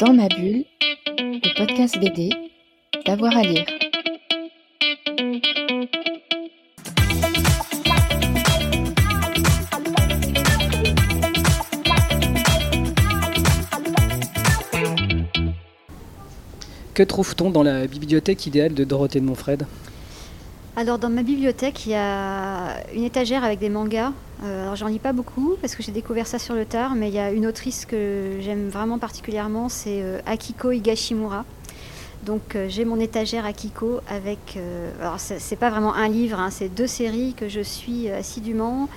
Dans ma bulle, le podcast BD, d'avoir à lire. Que trouve-t-on dans la bibliothèque idéale de Dorothée de Montfred? Alors dans ma bibliothèque, il y a une étagère avec des mangas. Euh, alors j'en lis pas beaucoup parce que j'ai découvert ça sur le tard, mais il y a une autrice que j'aime vraiment particulièrement, c'est euh, Akiko Higashimura. Donc euh, j'ai mon étagère Akiko avec, alors c'est pas vraiment un livre, hein, c'est deux séries que je suis assidûment.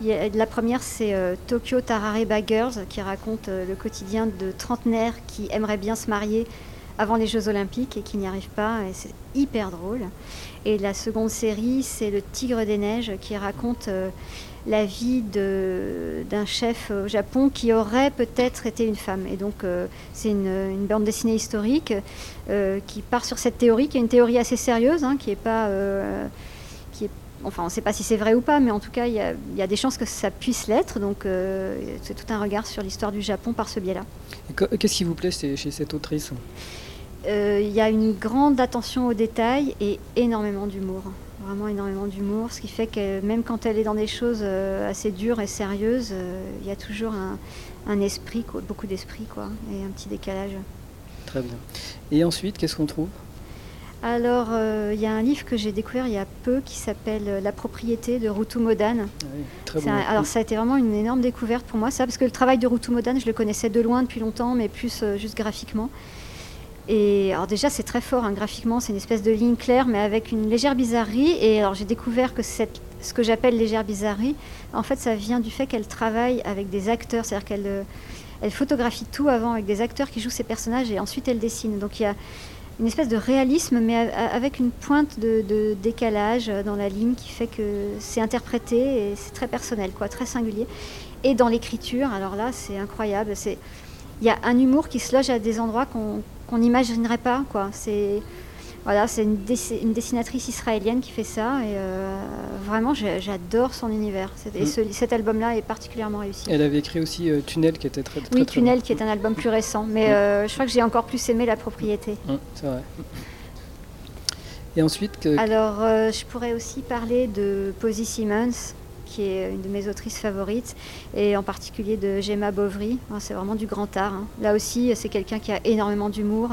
La première c'est Tokyo Tarare Baggers qui raconte le quotidien de trentenaires qui aimeraient bien se marier avant les Jeux Olympiques et qui n'y arrivent pas, c'est hyper drôle. Et la seconde série, c'est Le Tigre des Neiges, qui raconte euh, la vie d'un chef au Japon qui aurait peut-être été une femme. Et donc, euh, c'est une, bande dessinée historique euh, qui part sur cette théorie, qui est une théorie assez sérieuse, hein, qui est pas. Enfin, on ne sait pas si c'est vrai ou pas, mais en tout cas, il y, a- il y a des chances que ça puisse l'être. Donc, euh, c'est tout un regard sur l'histoire du Japon par ce biais-là. Qu'est-ce qui vous plaît chez chez cette autrice? Euh, Il y a une grande attention aux détails et énormément d'humour. Vraiment énormément d'humour, ce qui fait que même quand elle est dans des choses euh, assez dures et sérieuses, il y a toujours un, un esprit, quoi, beaucoup d'esprit, quoi, et un petit décalage. Très bien. Et ensuite, qu'est-ce qu'on trouve? Alors, euh, il y a un livre que j'ai découvert il y a peu qui s'appelle euh, La propriété de Rutu Modan. Ah oui, Très C'est bon. un- alors, ça a été vraiment une énorme découverte pour moi, ça, parce que le travail de Rutu Modan, je le connaissais de loin depuis longtemps, mais plus euh, juste graphiquement. Et alors déjà, c'est très fort hein, graphiquement, c'est une espèce de ligne claire, mais avec une légère bizarrerie. Et alors j'ai découvert que cette, ce que j'appelle légère bizarrerie, en fait, ça vient du fait qu'elle travaille avec des acteurs, c'est-à-dire qu'elle elle photographie tout avant avec des acteurs qui jouent ses personnages et ensuite elle dessine. Donc il y a une espèce de réalisme, mais avec une pointe de, décalage euh, dans la ligne qui fait que c'est interprété et c'est très personnel, quoi, très singulier. Et dans l'écriture, alors là, c'est incroyable. Il y a un humour qui se loge à des endroits qu'on qu'on n'imaginerait pas, quoi. C'est voilà, c'est une, dessi- une dessinatrice israélienne qui fait ça et euh, vraiment, j'adore son univers. Et Mm. ce- cet album-là est particulièrement réussi. Elle avait écrit aussi euh, Tunnel qui était très très Oui, très Tunnel, bon. qui est un album plus récent, mais Mm. euh, je crois que j'ai encore plus aimé La Propriété. Hum, C'est vrai. Et ensuite, que- Alors, je pourrais aussi parler de Posy Simmons, qui est une de mes autrices favorites, et en particulier de Gemma Bovary. Hein, C'est vraiment du grand art. hein. Là aussi, c'est quelqu'un qui a énormément d'humour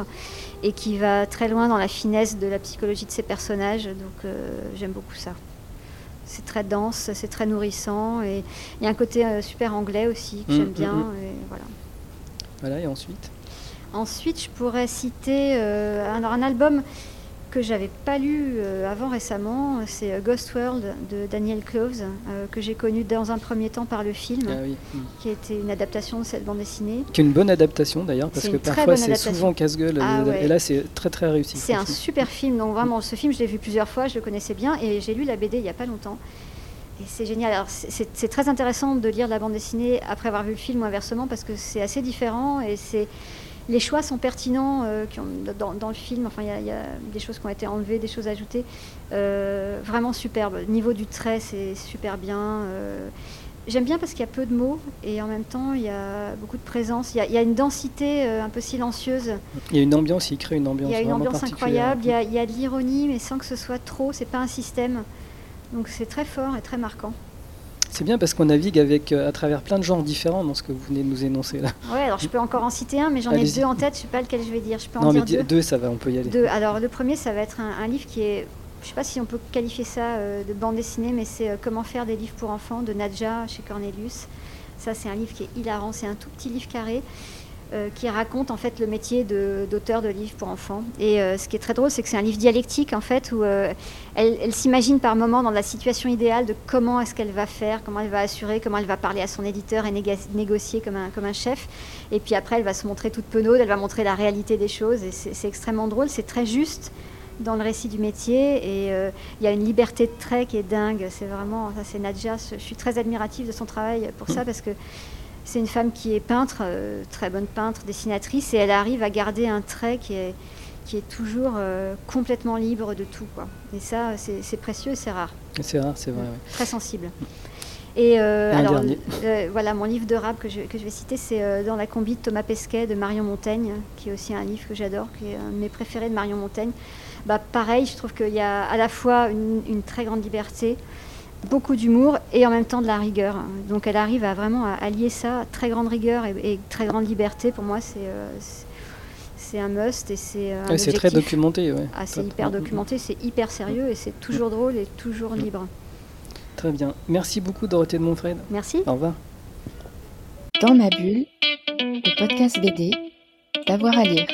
et qui va très loin dans la finesse de la psychologie de ses personnages. Donc, euh, j'aime beaucoup ça. C'est très dense, c'est très nourrissant, et il y a un côté euh, super anglais aussi que Mm, j'aime mm, bien. mm. et voilà. voilà, et ensuite? Ensuite, je pourrais citer euh, un, un album que j'avais pas lu euh, avant récemment, c'est euh, Ghost World de Daniel Cloves, euh, que j'ai connu dans un premier temps par le film, Ah oui. hum. qui a été une adaptation de cette bande dessinée. Qui est une bonne adaptation d'ailleurs, parce que parfois c'est souvent casse-gueule. Ah ouais. Et là, c'est très très réussi. C'est un super film, donc vraiment, ce film, je l'ai vu plusieurs fois, je le connaissais bien, et j'ai lu la BD il n'y a pas longtemps. Et c'est génial. Alors, c'est très intéressant de lire la bande dessinée après avoir vu le film ou inversement, parce que c'est assez différent, et c'est les choix sont pertinents euh, qui ont- dans, dans le film. Enfin, il y, a- il y a des choses qui ont été enlevées, des choses ajoutées. Euh, vraiment superbe. Niveau du trait, c'est super bien. euh, J'aime bien parce qu'il y a peu de mots et en même temps, il y a beaucoup de présence. Il y a, il y a une densité un peu silencieuse. Il y a une ambiance, il crée une ambiance Il y a une ambiance incroyable, il y, a, il y a de l'ironie, mais sans que ce soit trop, c'est pas un système. Donc c'est très fort et très marquant. C'est bien parce qu'on navigue avec, euh, à travers plein de genres différents dans ce que vous venez de nous énoncer là. Ouais, alors je peux encore en citer un, mais j'en ai deux en tête, je sais pas lequel je vais dire. Je peux en non, mais dire di- deux. deux, ça va, on peut y aller. Deux. Alors le premier, ça va être un, un livre qui est, je sais pas si on peut qualifier ça euh, de bande dessinée, mais c'est euh, Comment faire des livres pour enfants de Nadja chez Cornelius. Ça, c'est un livre qui est hilarant. C'est un tout petit livre carré. Euh, qui raconte en fait le métier d'auteur de, livres pour enfants. Et euh, ce qui est très drôle, c'est que c'est un livre dialectique en fait, où euh, elle, elle s'imagine par moment dans la situation idéale de comment est-ce qu'elle va faire, comment elle va assurer, comment elle va parler à son éditeur et négocier comme un, comme un chef. Et puis après, elle va se montrer toute penaude, elle va montrer la réalité des choses. Et c'est extrêmement drôle, c'est très juste dans le récit du métier. Et il y a une liberté de trait qui est dingue. C'est vraiment, ça c'est Nadja. Je suis très admirative de son travail pour ça parce que c'est une femme qui est peintre, euh, très bonne peintre, dessinatrice, et elle arrive à garder un trait qui est, qui est toujours euh, complètement libre de tout. Quoi. Et ça, c'est précieux et c'est rare, C'est rare, c'est vrai. ouais. très sensible. Et, euh, Et alors, voilà, mon livre de rap que je, que je vais citer, c'est Dans la combi de Thomas Pesquet de Marion Montaigne, qui est aussi un livre que j'adore, qui est un de mes préférés de Marion Montaigne. Bah, pareil, je trouve qu'il y a à la fois une, une très grande liberté, beaucoup d'humour et en même temps de la rigueur. Donc elle arrive à vraiment à allier ça, très grande rigueur et, et très grande liberté. Pour moi, c'est euh, c'est- un must et c'est euh, Ouais, c'est très documenté. Ouais. Ah, c'est hyper documenté, c'est hyper sérieux et c'est toujours drôle et toujours libre. Très bien. Merci beaucoup, Dorothée de Montfred. Merci. Au revoir. Dans ma bulle, le podcast BD, d'avoir à lire.